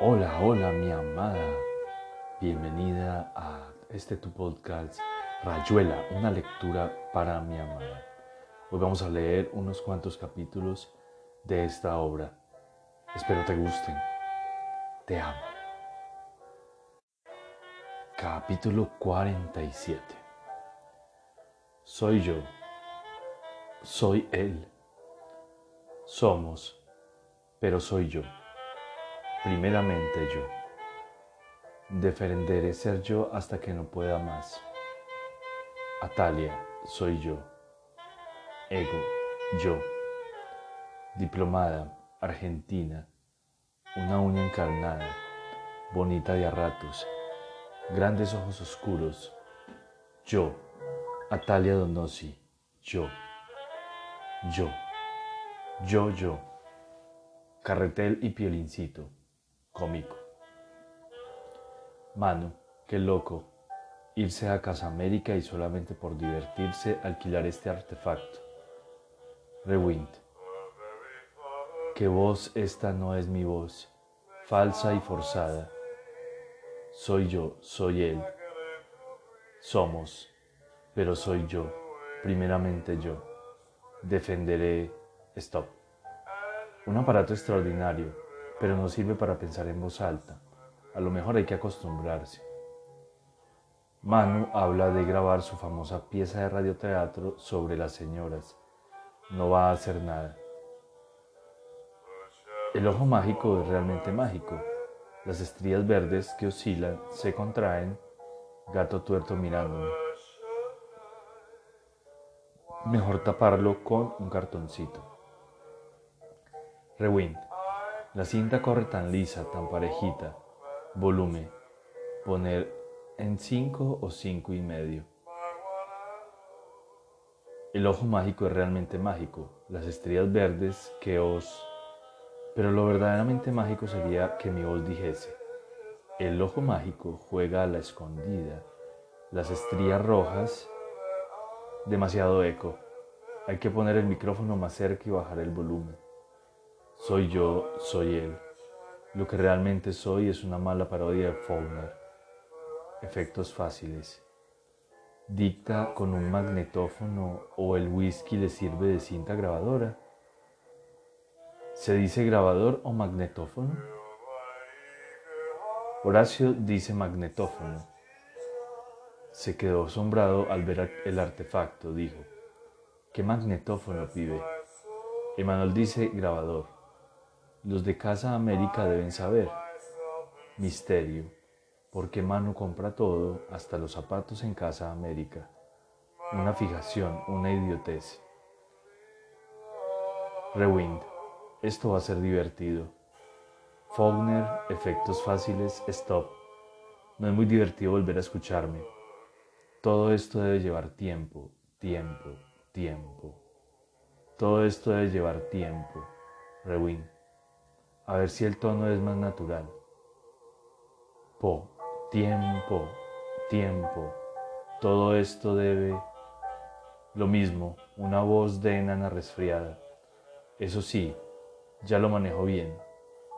Hola, hola mi amada. Bienvenida a este tu podcast Rayuela, una lectura para mi amada. Hoy vamos a leer unos cuantos capítulos de esta obra. Espero te gusten. Te amo. Capítulo 47. Soy yo. Soy él. Somos, pero soy yo primeramente yo. Defenderé ser yo hasta que no pueda más. Atalia, soy yo. Ego, yo. Diplomada, argentina. Una uña encarnada, bonita de a ratos. Grandes ojos oscuros. Yo. Atalia Donosi, yo. Yo. Yo, yo. Carretel y piolincito cómico. Manu, qué loco, irse a Casa América y solamente por divertirse alquilar este artefacto. Rewind, que voz esta no es mi voz, falsa y forzada. Soy yo, soy él. Somos, pero soy yo, primeramente yo. Defenderé, stop. Un aparato extraordinario pero no sirve para pensar en voz alta. A lo mejor hay que acostumbrarse. Manu habla de grabar su famosa pieza de radioteatro sobre las señoras. No va a hacer nada. El ojo mágico es realmente mágico. Las estrías verdes que oscilan se contraen. Gato tuerto mirándome. Mejor taparlo con un cartoncito. Rewind. La cinta corre tan lisa, tan parejita. Volumen. Poner en 5 o 5 y medio. El ojo mágico es realmente mágico. Las estrellas verdes que os... Pero lo verdaderamente mágico sería que mi voz dijese. El ojo mágico juega a la escondida. Las estrellas rojas... Demasiado eco. Hay que poner el micrófono más cerca y bajar el volumen. Soy yo, soy él. Lo que realmente soy es una mala parodia de Faulkner. Efectos fáciles. Dicta con un magnetófono o el whisky le sirve de cinta grabadora. ¿Se dice grabador o magnetófono? Horacio dice magnetófono. Se quedó asombrado al ver el artefacto, dijo. ¿Qué magnetófono, pibe? Emanuel dice grabador. Los de Casa América deben saber. Misterio. Porque Manu compra todo, hasta los zapatos en Casa América. Una fijación, una idiotez. Rewind. Esto va a ser divertido. Faulkner, efectos fáciles, stop. No es muy divertido volver a escucharme. Todo esto debe llevar tiempo, tiempo, tiempo. Todo esto debe llevar tiempo. Rewind a ver si el tono es más natural. Po, tiempo, tiempo. Todo esto debe lo mismo, una voz de enana resfriada. Eso sí, ya lo manejo bien.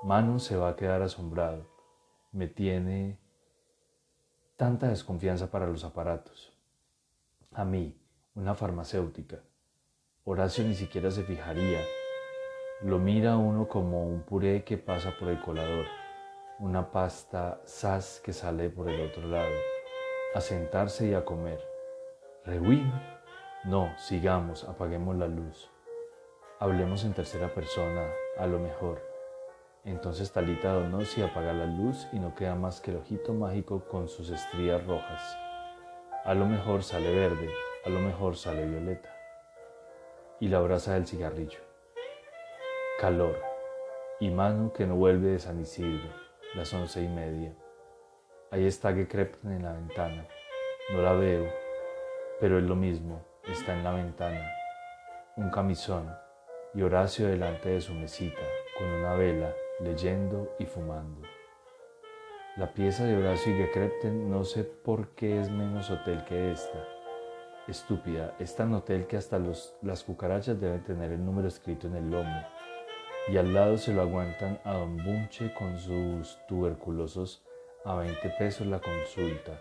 Manu se va a quedar asombrado. Me tiene tanta desconfianza para los aparatos. A mí, una farmacéutica. Horacio ni siquiera se fijaría lo mira uno como un puré que pasa por el colador, una pasta sas que sale por el otro lado, a sentarse y a comer. ¿Rewind? No, sigamos, apaguemos la luz. Hablemos en tercera persona, a lo mejor. Entonces Talita Donosi apaga la luz y no queda más que el ojito mágico con sus estrías rojas. A lo mejor sale verde, a lo mejor sale violeta. Y la brasa del cigarrillo calor, y Manu que no vuelve de San Isidro, las once y media. Ahí está Gekrepten en la ventana, no la veo, pero es lo mismo, está en la ventana. Un camisón y Horacio delante de su mesita, con una vela, leyendo y fumando. La pieza de Horacio y Gekrepten no sé por qué es menos hotel que esta. Estúpida, es tan hotel que hasta las cucarachas deben tener el número escrito en el lomo y al lado se lo aguantan a don Bunche con sus tuberculosos a 20 pesos la consulta,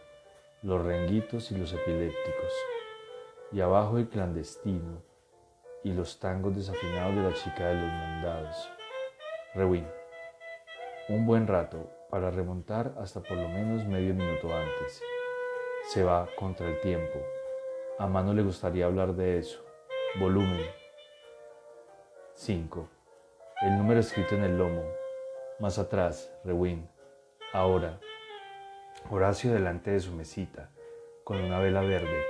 los renguitos y los epilépticos, y abajo el clandestino y los tangos desafinados de la chica de los mandados. Rewin. Un buen rato para remontar hasta por lo menos medio minuto antes. Se va contra el tiempo. A mano le gustaría hablar de eso. Volumen 5. El número escrito en el lomo. Más atrás, Rewin. Ahora. Horacio delante de su mesita, con una vela verde.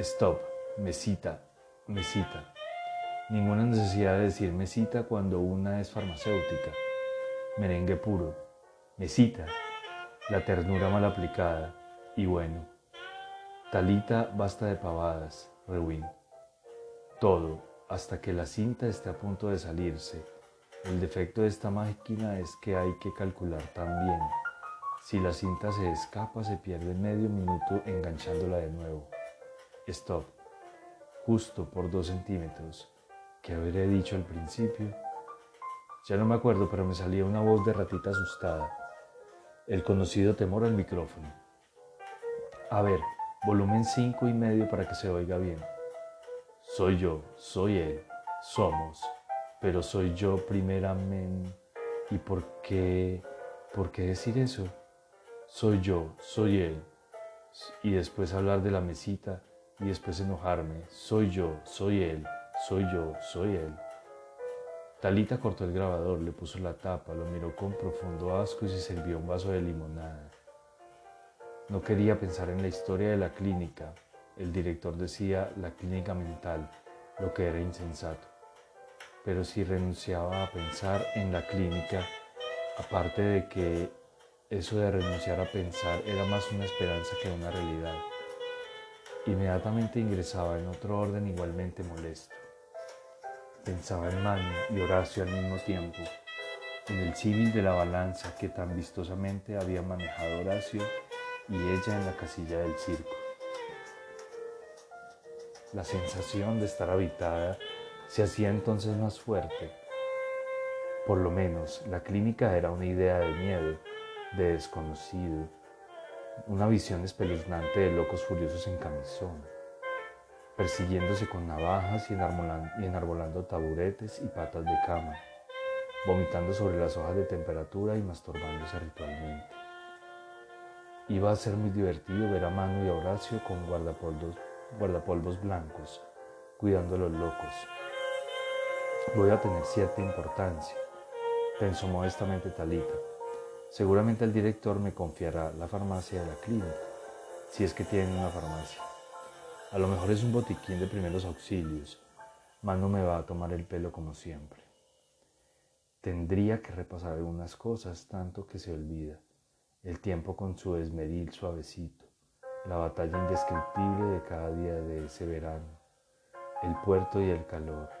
Stop. Mesita. Mesita. Ninguna necesidad de decir mesita cuando una es farmacéutica. Merengue puro. Mesita. La ternura mal aplicada. Y bueno. Talita basta de pavadas. Rewin. Todo, hasta que la cinta esté a punto de salirse. El defecto de esta máquina es que hay que calcular también. Si la cinta se escapa, se pierde medio minuto enganchándola de nuevo. Stop. Justo por dos centímetros. ¿Qué habré dicho al principio? Ya no me acuerdo, pero me salía una voz de ratita asustada. El conocido temor al micrófono. A ver, volumen cinco y medio para que se oiga bien. Soy yo, soy él, somos, pero soy yo primeramente. ¿Y por qué? ¿Por qué decir eso? Soy yo, soy él. Y después hablar de la mesita y después enojarme. Soy yo, soy él. Soy yo, soy él. Talita cortó el grabador, le puso la tapa, lo miró con profundo asco y se sirvió un vaso de limonada. No quería pensar en la historia de la clínica. El director decía la clínica mental, lo que era insensato. Pero si renunciaba a pensar en la clínica, aparte de que eso de renunciar a pensar era más una esperanza que una realidad, inmediatamente ingresaba en otro orden igualmente molesto. Pensaba en Manu y Horacio al mismo tiempo, en el símil de la balanza que tan vistosamente había manejado Horacio y ella en la casilla del circo. La sensación de estar habitada se hacía entonces más fuerte. Por lo menos la clínica era una idea de miedo, de desconocido, una visión espeluznante de locos furiosos en camisón persiguiéndose con navajas y enarbolando, taburetes y patas de cama, vomitando sobre las hojas de temperatura y masturbándose ritualmente. Iba a ser muy divertido ver a Manu y a Horacio con guardapolvos, guardapolvos blancos, cuidando a los locos. Voy a tener cierta importancia, pensó modestamente Talita. Seguramente el director me confiará la farmacia de la clínica, si es que tienen una farmacia. A lo mejor es un botiquín de primeros auxilios. Mano me va a tomar el pelo como siempre. Tendría que repasar algunas cosas tanto que se olvida. El tiempo con su esmeril suavecito. La batalla indescriptible de cada día de ese verano. El puerto y el calor.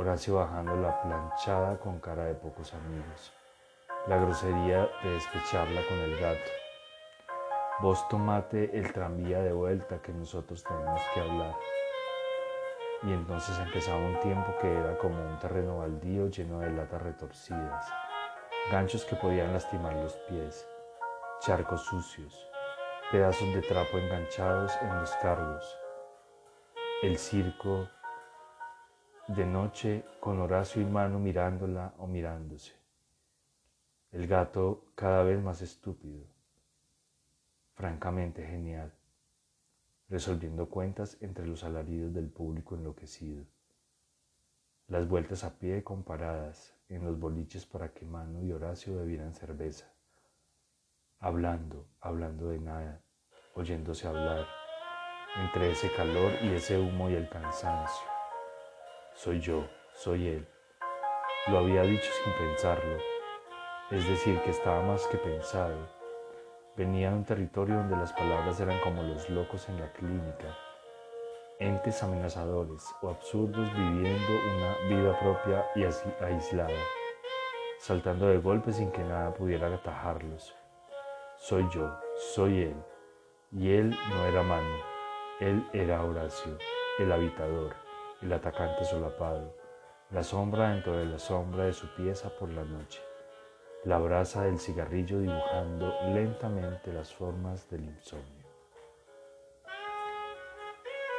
Horacio bajando la planchada con cara de pocos amigos. La grosería de despecharla con el gato Vos tomate el tranvía de vuelta que nosotros tenemos que hablar. Y entonces empezaba un tiempo que era como un terreno baldío lleno de latas retorcidas, ganchos que podían lastimar los pies, charcos sucios, pedazos de trapo enganchados en los cargos. El circo de noche con Horacio y Mano mirándola o mirándose. El gato cada vez más estúpido francamente genial, resolviendo cuentas entre los alaridos del público enloquecido. Las vueltas a pie comparadas en los boliches para que Manu y Horacio bebieran cerveza, hablando, hablando de nada, oyéndose hablar, entre ese calor y ese humo y el cansancio. Soy yo, soy él. Lo había dicho sin pensarlo, es decir, que estaba más que pensado. Venía de un territorio donde las palabras eran como los locos en la clínica, entes amenazadores o absurdos viviendo una vida propia y aislada, saltando de golpe sin que nada pudiera atajarlos. Soy yo, soy él, y él no era Manu, él era Horacio, el habitador, el atacante solapado, la sombra dentro de la sombra de su pieza por la noche, la brasa del cigarrillo dibujando lentamente las formas del insomnio.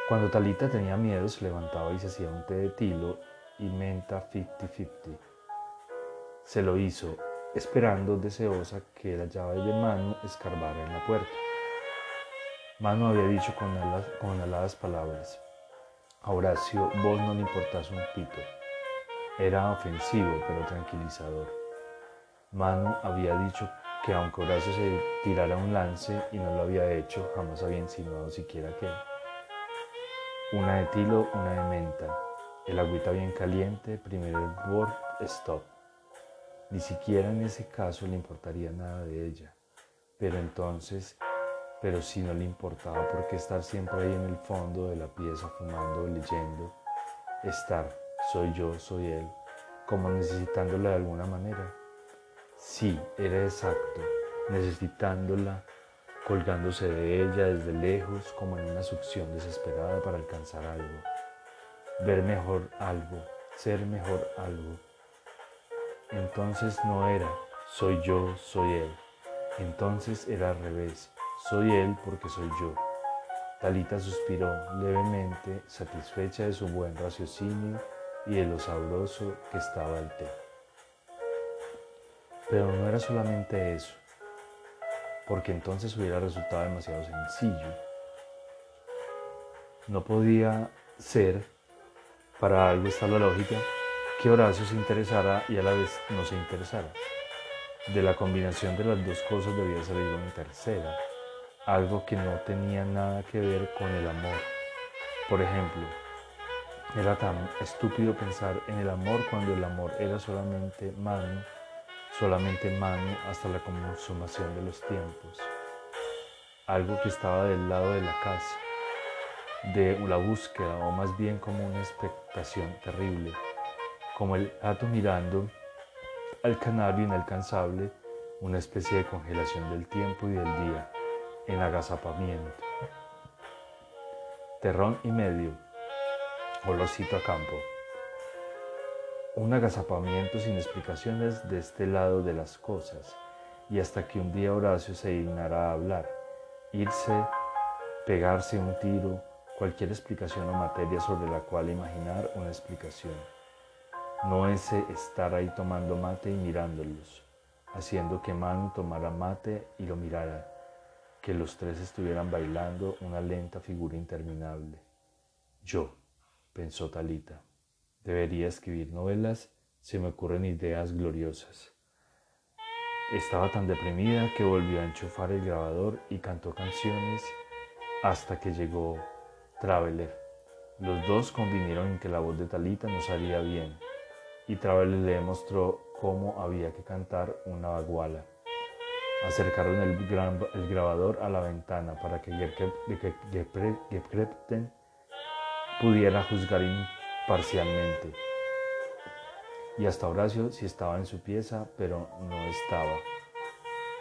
Cuando Talita tenía miedo se levantaba y se hacía un té de tilo y menta 50-50. Se lo hizo, esperando deseosa que la llave de Manu escarbara en la puerta. Manu había dicho con, con aladas palabras, a Horacio vos no le importás un pito. Era ofensivo, pero tranquilizador. Manu había dicho que aunque Horacio se tirara un lance y no lo había hecho, jamás había insinuado siquiera que. Una de tilo, una de menta. El agüita bien caliente, primero el stop. Ni siquiera en ese caso le importaría nada de ella. Pero entonces, pero si no le importaba, ¿por qué estar siempre ahí en el fondo de la pieza fumando, leyendo? Estar, soy yo, soy él, como necesitándola de alguna manera. Sí, era exacto, necesitándola, colgándose de ella desde lejos, como en una succión desesperada para alcanzar algo, ver mejor algo, ser mejor algo. Entonces no era, soy yo, soy él. Entonces era al revés, soy él porque soy yo. Talita suspiró levemente, satisfecha de su buen raciocinio y de lo sabroso que estaba el té. Pero no era solamente eso, porque entonces hubiera resultado demasiado sencillo. No podía ser, para algo está la lógica, que Horacio se interesara y a la vez no se interesara. De la combinación de las dos cosas debía salir una tercera, algo que no tenía nada que ver con el amor. Por ejemplo, era tan estúpido pensar en el amor cuando el amor era solamente mano, solamente mano hasta la consumación de los tiempos. Algo que estaba del lado de la casa, de la búsqueda o más bien como una expectación terrible como el gato mirando al canario inalcanzable, una especie de congelación del tiempo y del día, en agazapamiento. Terrón y medio, olorcito a campo. Un agazapamiento sin explicaciones de este lado de las cosas, y hasta que un día Horacio se dignara a hablar, irse, pegarse un tiro, cualquier explicación o materia sobre la cual imaginar una explicación no ese estar ahí tomando mate y mirándolos, haciendo que Manu tomara mate y lo mirara, que los tres estuvieran bailando una lenta figura interminable. Yo, pensó Talita, debería escribir novelas, se me ocurren ideas gloriosas. Estaba tan deprimida que volvió a enchufar el grabador y cantó canciones hasta que llegó Traveler. Los dos convinieron en que la voz de Talita no salía bien y Traveler le demostró cómo había que cantar una baguala. Acercaron el, grabador a la ventana para que Gekrepten pudiera juzgar imparcialmente. Y hasta Horacio sí estaba en su pieza, pero no estaba.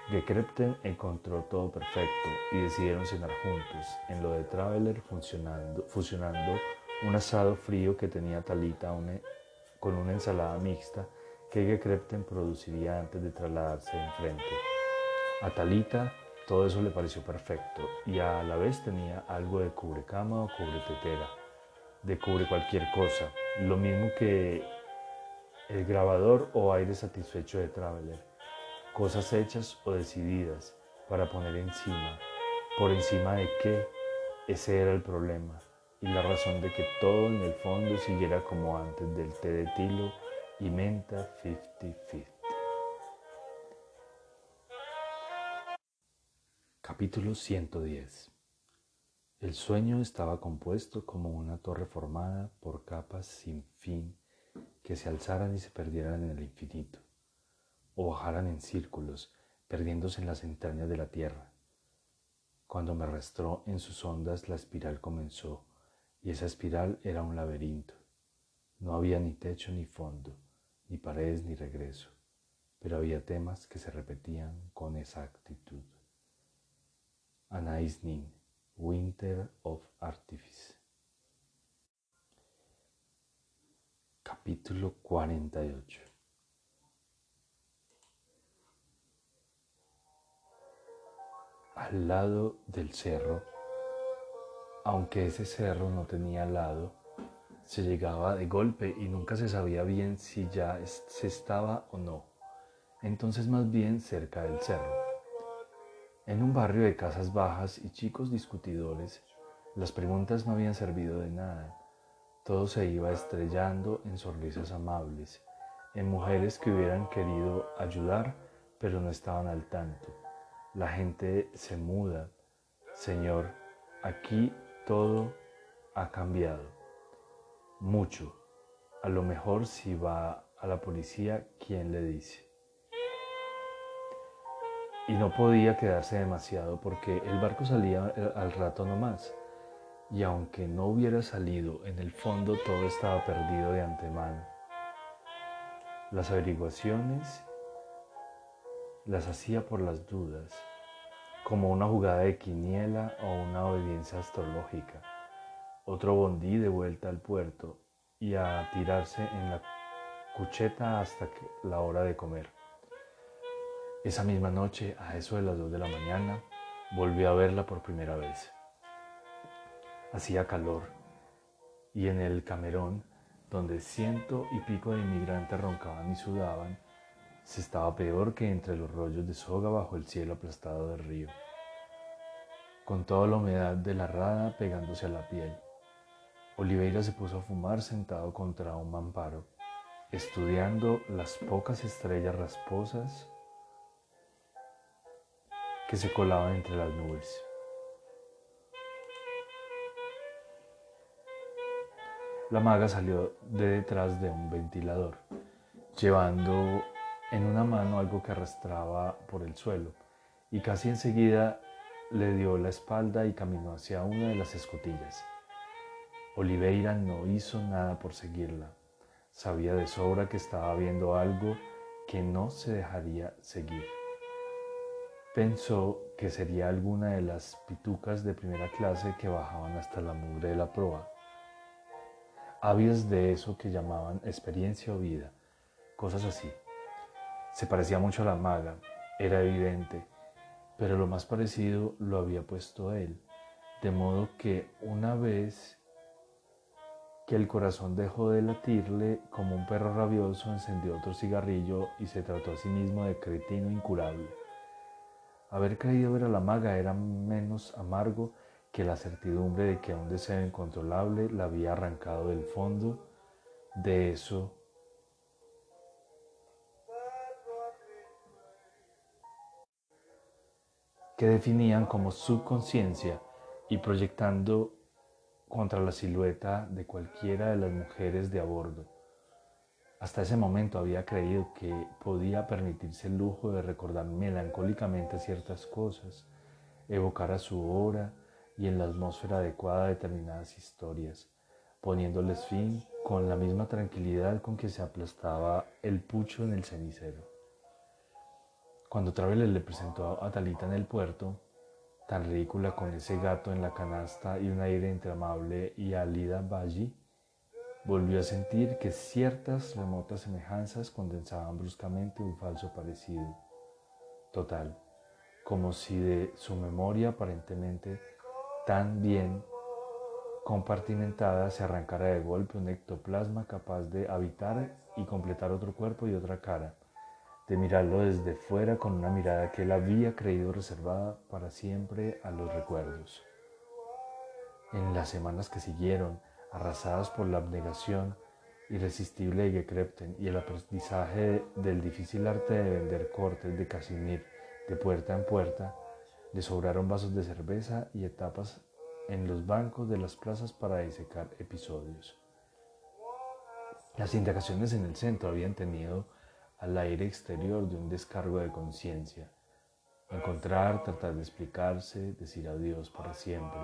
Gekrepten encontró todo perfecto y decidieron cenar juntos, en lo de Traveler fusionando un asado frío que tenía Talita una con una ensalada mixta que Gekrepten produciría antes de trasladarse enfrente. A Talita todo eso le pareció perfecto. Y a la vez tenía algo de cubrecama o cubretetera, de cubre cualquier cosa, lo mismo que el grabador o aire satisfecho de Traveler, cosas hechas o decididas para poner encima, por encima de qué, ese era el problema. Y la razón de que todo en el fondo siguiera como antes del té de tilo y menta 50-50. Capítulo 110 El sueño estaba compuesto como una torre formada por capas sin fin que se alzaran y se perdieran en el infinito, o bajaran en círculos, perdiéndose en las entrañas de la tierra. Cuando me arrastró en sus ondas, la espiral comenzó y esa espiral era un laberinto. No había ni techo ni fondo, ni paredes ni regreso, pero había temas que se repetían con exactitud. Anais Nin, Winter of Artifice. Capítulo 48 Al lado del cerro, aunque ese cerro no tenía lado, se llegaba de golpe y nunca se sabía bien si ya se estaba o no. Entonces más bien cerca del cerro. En un barrio de casas bajas y chicos discutidores, las preguntas no habían servido de nada todo se iba estrellando en sonrisas amables, en mujeres que hubieran querido ayudar, pero no estaban al tanto. La gente se muda. Señor, aquí todo ha cambiado. Mucho. A lo mejor si va a la policía, ¿quién le dice? Y no podía quedarse demasiado porque el barco salía al rato nomás y aunque no hubiera salido, en el fondo todo estaba perdido de antemano. Las averiguaciones las hacía por las dudas, como una jugada de quiniela o una obediencia astrológica. Otro bondí de vuelta al puerto y a tirarse en la cucheta hasta la hora de comer. Esa misma noche, a eso de las dos de la mañana, volví a verla por primera vez. Hacía calor y en el camerón, donde ciento y pico de inmigrantes roncaban y sudaban, se estaba peor que entre los rollos de soga bajo el cielo aplastado del río, con toda la humedad de la rada pegándose a la piel. Oliveira se puso a fumar sentado contra un mamparo, estudiando las pocas estrellas rasposas que se colaban entre las nubes. La maga salió de detrás de un ventilador, llevando en una mano algo que arrastraba por el suelo, y casi enseguida le dio la espalda y caminó hacia una de las escotillas. Oliveira no hizo nada por seguirla. Sabía de sobra que estaba viendo algo que no se dejaría seguir. Pensó que sería alguna de las pitucas de primera clase que bajaban hasta la mugre de la proa ávidos de eso que llamaban experiencia o vida, cosas así. Se parecía mucho a la maga, era evidente, pero lo más parecido lo había puesto él, de modo que una vez que el corazón dejó de latirle como un perro rabioso, encendió otro cigarrillo y se trató a sí mismo de cretino incurable. Haber creído ver a la maga era menos amargo que la certidumbre de que un deseo incontrolable la había arrancado del fondo de eso que definían como subconsciencia y proyectando contra la silueta de cualquiera de las mujeres de a bordo. Hasta ese momento había creído que podía permitirse el lujo de recordar melancólicamente ciertas cosas, evocar a su hora, y en la atmósfera adecuada determinadas historias, poniéndoles fin con la misma tranquilidad con que se aplastaba el pucho en el cenicero. Cuando Traveler le presentó a Talita en el puerto, tan ridícula con ese gato en la canasta y un aire entre amable y Alida Baggi, volvió a sentir que ciertas remotas semejanzas condensaban bruscamente un falso parecido, total, como si de su memoria aparentemente tan bien compartimentada se arrancara de golpe un ectoplasma capaz de habitar y completar otro cuerpo y otra cara, de mirarlo desde fuera con una mirada que él había creído reservada para siempre a los recuerdos. En las semanas que siguieron, arrasadas por la abnegación irresistible de Gekrepten y el aprendizaje del difícil arte de vender cortes de Casimir de puerta en puerta, le sobraron vasos de cerveza y etapas en los bancos de las plazas para disecar episodios. Las indagaciones en el centro habían tenido al aire exterior de un descargo de conciencia. Encontrar, tratar de explicarse, decir adiós para siempre.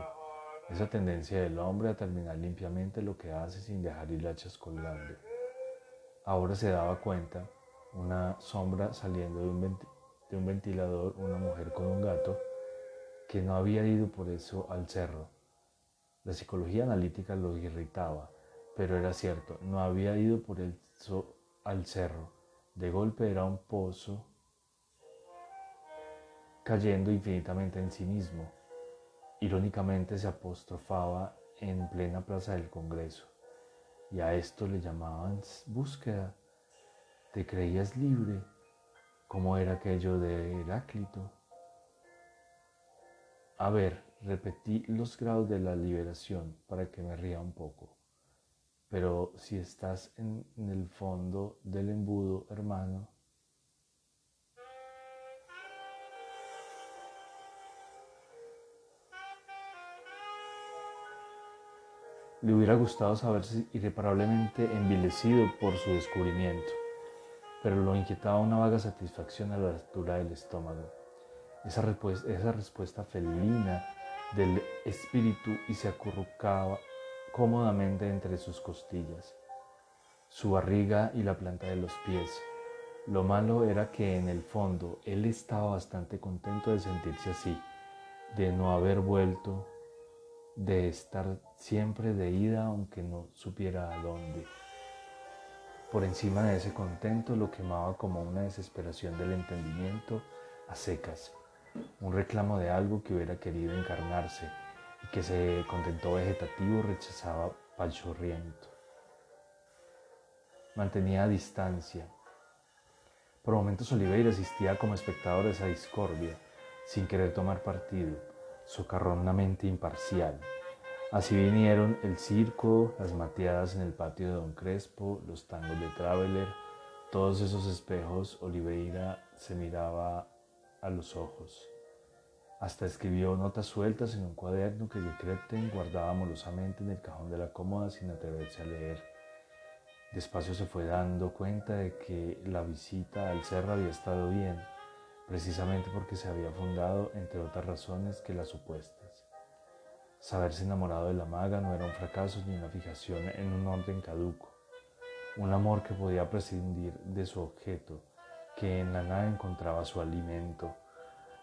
Esa tendencia del hombre a terminar limpiamente lo que hace sin dejar hilachas colgando. Ahora se daba cuenta, una sombra saliendo de un, de un ventilador, una mujer con un gato, que no había ido por eso al cerro. La psicología analítica lo irritaba Pero era cierto, no había ido por el al cerro. De golpe era un pozo cayendo infinitamente en sí mismo. Irónicamente se apostrofaba en plena plaza del Congreso. Y a esto le llamaban búsqueda. ¿Te creías libre? ¿Cómo era aquello de Heráclito? A ver, repetí los grados de la liberación para que me ría un poco. Pero si estás en, en el fondo del embudo, hermano, Le hubiera gustado saberse irreparablemente envilecido por su descubrimiento, pero lo inquietaba una vaga satisfacción a la altura del estómago. Esa, respuesta, esa respuesta felina del espíritu y se acurrucaba cómodamente entre sus costillas, su barriga y la planta de los pies. Lo malo era que en el fondo él estaba bastante contento de sentirse así, de no haber vuelto de estar siempre de ida aunque no supiera a dónde. Por encima de ese contento lo quemaba como una desesperación del entendimiento a secas, un reclamo de algo que hubiera querido encarnarse y que se contentó vegetativo rechazaba palchorriento. Mantenía distancia. Por momentos Oliveira asistía como espectador a esa discordia, sin querer tomar partido socarronamente imparcial. Así vinieron el circo, las mateadas en el patio de Don Crespo, los tangos de Traveler, todos esos espejos Oliveira se miraba a los ojos. Hasta escribió notas sueltas en un cuaderno que Crepten guardaba amorosamente en el cajón de la cómoda sin atreverse a leer. Despacio se fue dando cuenta de que la visita al cerro había estado bien precisamente porque se había fundado, entre otras razones, que las supuestas. Saberse enamorado de la maga no era un fracaso ni una fijación en un orden caduco, un amor que podía prescindir de su objeto, que en la nada encontraba su alimento,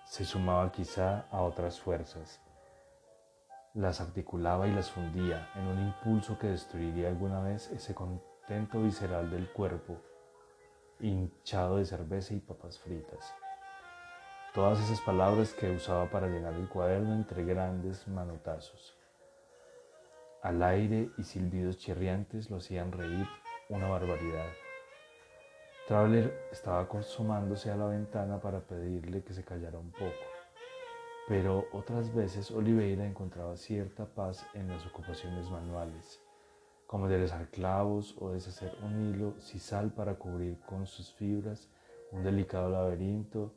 se sumaba quizá a otras fuerzas, las articulaba y las fundía en un impulso que destruiría alguna vez ese contento visceral del cuerpo, hinchado de cerveza y papas fritas. Todas esas palabras que usaba para llenar el cuaderno entre grandes manotazos. Al aire y silbidos chirriantes lo hacían reír una barbaridad. Traveler estaba consumándose a la ventana para pedirle que se callara un poco, pero otras veces Oliveira encontraba cierta paz en las ocupaciones manuales, como de clavos o deshacer un hilo sisal para cubrir con sus fibras un delicado laberinto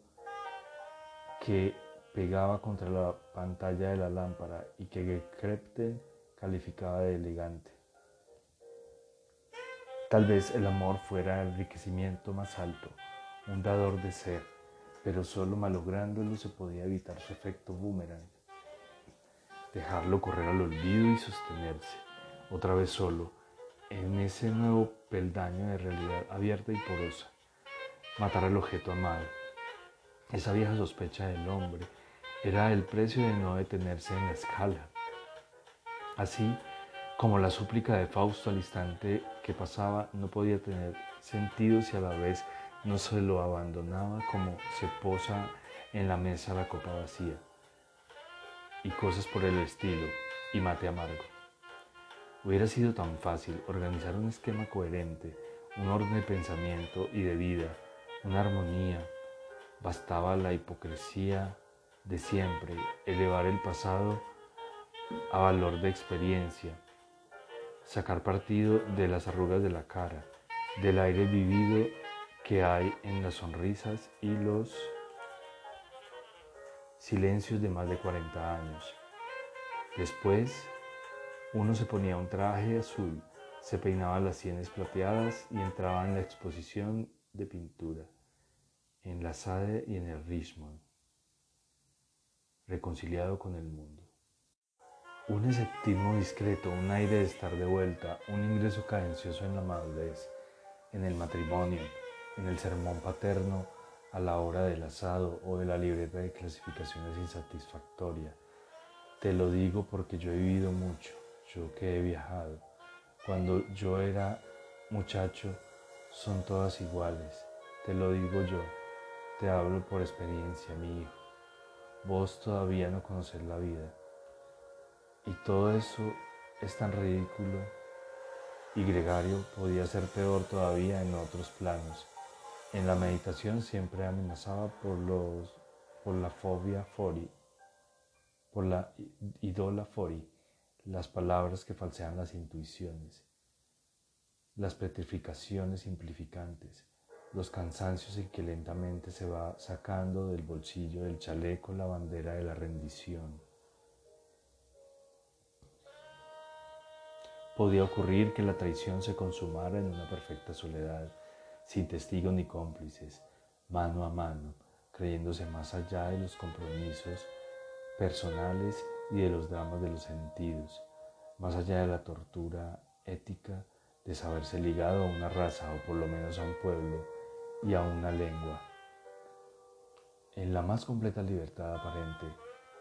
que pegaba contra la pantalla de la lámpara y que Krepten calificaba de elegante. Tal vez el amor fuera el enriquecimiento más alto, un dador de ser, pero solo malográndolo se podía evitar su efecto boomerang. Dejarlo correr al olvido y sostenerse, otra vez solo, en ese nuevo peldaño de realidad abierta y porosa. Matar al objeto amado, esa vieja sospecha del hombre era el precio de no detenerse en la escala. Así como la súplica de Fausto al instante que pasaba no podía tener sentido si a la vez no se lo abandonaba como se posa en la mesa la copa vacía. Y cosas por el estilo, y mate amargo. Hubiera sido tan fácil organizar un esquema coherente, un orden de pensamiento y de vida, una armonía, Bastaba la hipocresía de siempre, elevar el pasado a valor de experiencia, sacar partido de las arrugas de la cara, del aire vivido que hay en las sonrisas y los silencios de más de 40 años. Después, uno se ponía un traje azul, se peinaba las sienes plateadas y entraba en la exposición de pintura en la Sade y en el Richmond, reconciliado con el mundo. Un esceptismo discreto, un aire de estar de vuelta, un ingreso cadencioso en la madurez, en el matrimonio, en el sermón paterno a la hora del asado o de la libreta de clasificaciones insatisfactoria. Te lo digo porque yo he vivido mucho, yo que he viajado. Cuando yo era muchacho, son todas iguales, te lo digo yo, te hablo por experiencia, mi hijo. Vos todavía no conocés la vida. Y todo eso es tan ridículo. Y Gregario podía ser peor todavía en otros planos. En la meditación siempre amenazaba por, los, por la fobia fori, por la idola fori, las palabras que falsean las intuiciones, las petrificaciones simplificantes, los cansancios en que lentamente se va sacando del bolsillo del chaleco la bandera de la rendición. Podía ocurrir que la traición se consumara en una perfecta soledad, sin testigos ni cómplices, mano a mano, creyéndose más allá de los compromisos personales y de los dramas de los sentidos, más allá de la tortura ética de saberse ligado a una raza o por lo menos a un pueblo y a una lengua. En la más completa libertad aparente,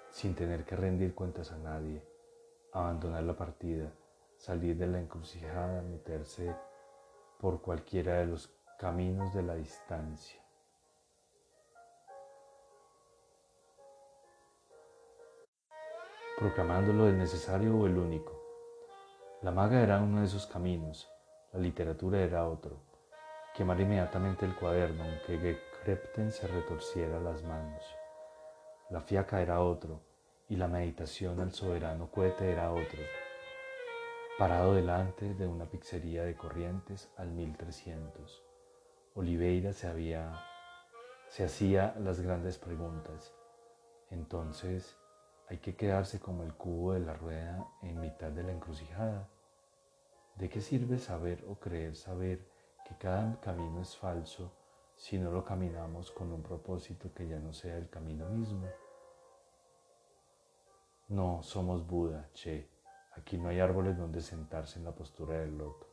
sin tener que rendir cuentas a nadie, abandonar la partida, salir de la encrucijada, meterse por cualquiera de los caminos de la distancia. proclamándolo el necesario o el único. La maga era uno de esos caminos, la literatura era otro. Quemar inmediatamente el cuaderno, aunque Krepten se retorciera las manos. La fiaca era otro, y la meditación al soberano cohete era otro. Parado delante de una pizzería de Corrientes al 1300, Oliveira se había se hacía las grandes preguntas. Entonces, hay que quedarse como el cubo de la rueda en mitad de la encrucijada. ¿De qué sirve saber o creer saber que cada camino es falso si no lo caminamos con un propósito que ya no sea el camino mismo? No somos Buda, che. Aquí no hay árboles donde sentarse en la postura del loto.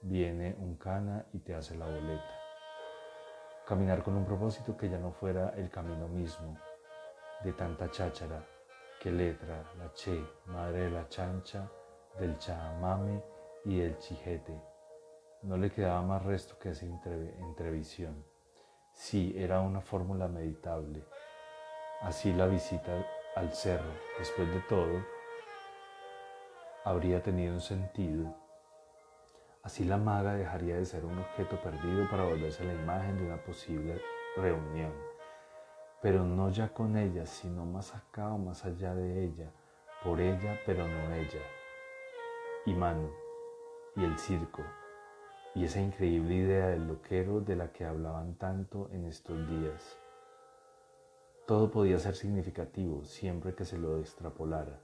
Viene un cana y te hace la boleta. Caminar con un propósito que ya no fuera el camino mismo, de tanta cháchara, que letra, la che, madre de la chancha, del chamame y del chijete. No le quedaba más resto que esa entrevisión. Sí, era una fórmula meditable. Así la visita al cerro, después de todo, habría tenido un sentido. Así la maga dejaría de ser un objeto perdido para volverse la imagen de una posible reunión pero no ya con ella, sino más acá o más allá de ella, por ella, pero no ella. Y Manu, y el circo, y esa increíble idea del loquero de la que hablaban tanto en estos días. Todo podía ser significativo siempre que se lo extrapolara.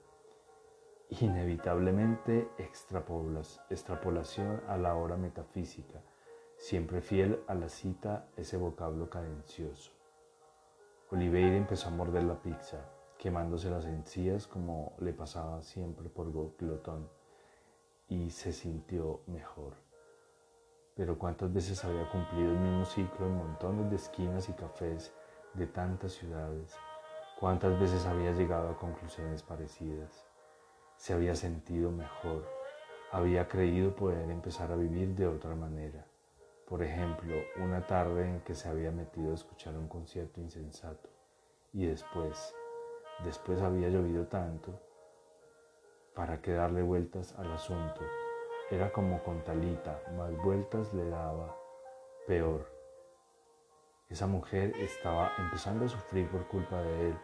Inevitablemente extrapolación a la hora metafísica, siempre fiel a la cita ese vocablo cadencioso. Oliveira empezó a morder la pizza, quemándose las encías como le pasaba siempre por glotón, y se sintió mejor. Pero cuántas veces había cumplido el mismo ciclo en montones de esquinas y cafés de tantas ciudades, cuántas veces había llegado a conclusiones parecidas. Se había sentido mejor, había creído poder empezar a vivir de otra manera. Por ejemplo, una tarde en que se había metido a escuchar un concierto insensato y después, después había llovido tanto, ¿para qué darle vueltas al asunto? Era como con Talita, más vueltas le daba, peor. Esa mujer estaba empezando a sufrir por culpa de él,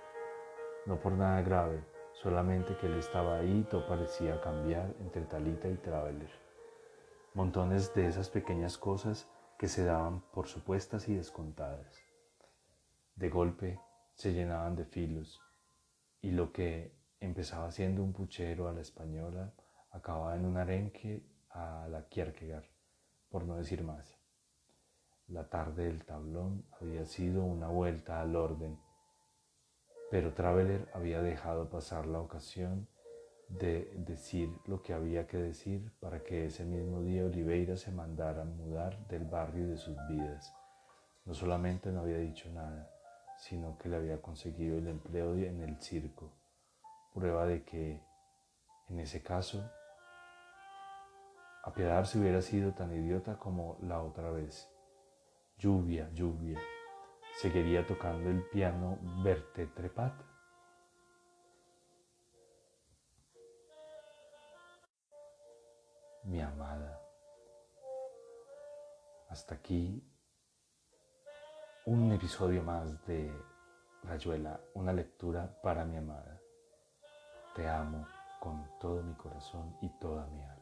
no por nada grave, solamente que él estaba ahí y todo parecía cambiar entre Talita y Traveler montones de esas pequeñas cosas que se daban por supuestas y descontadas. De golpe se llenaban de filos y lo que empezaba siendo un puchero a la española acababa en un arenque a la Kierkegaard, por no decir más. La tarde del tablón había sido una vuelta al orden, pero Traveler había dejado pasar la ocasión de decir lo que había que decir para que ese mismo día Oliveira se mandara mudar del barrio de sus vidas. No solamente no había dicho nada, sino que le había conseguido el empleo en el circo, prueba de que en ese caso Apiadar si hubiera sido tan idiota como la otra vez. Lluvia, lluvia. ¿Seguiría tocando el piano verte trepat? Mi amada. Hasta aquí un episodio más de Rayuela, una lectura para mi amada. Te amo con todo mi corazón y toda mi alma.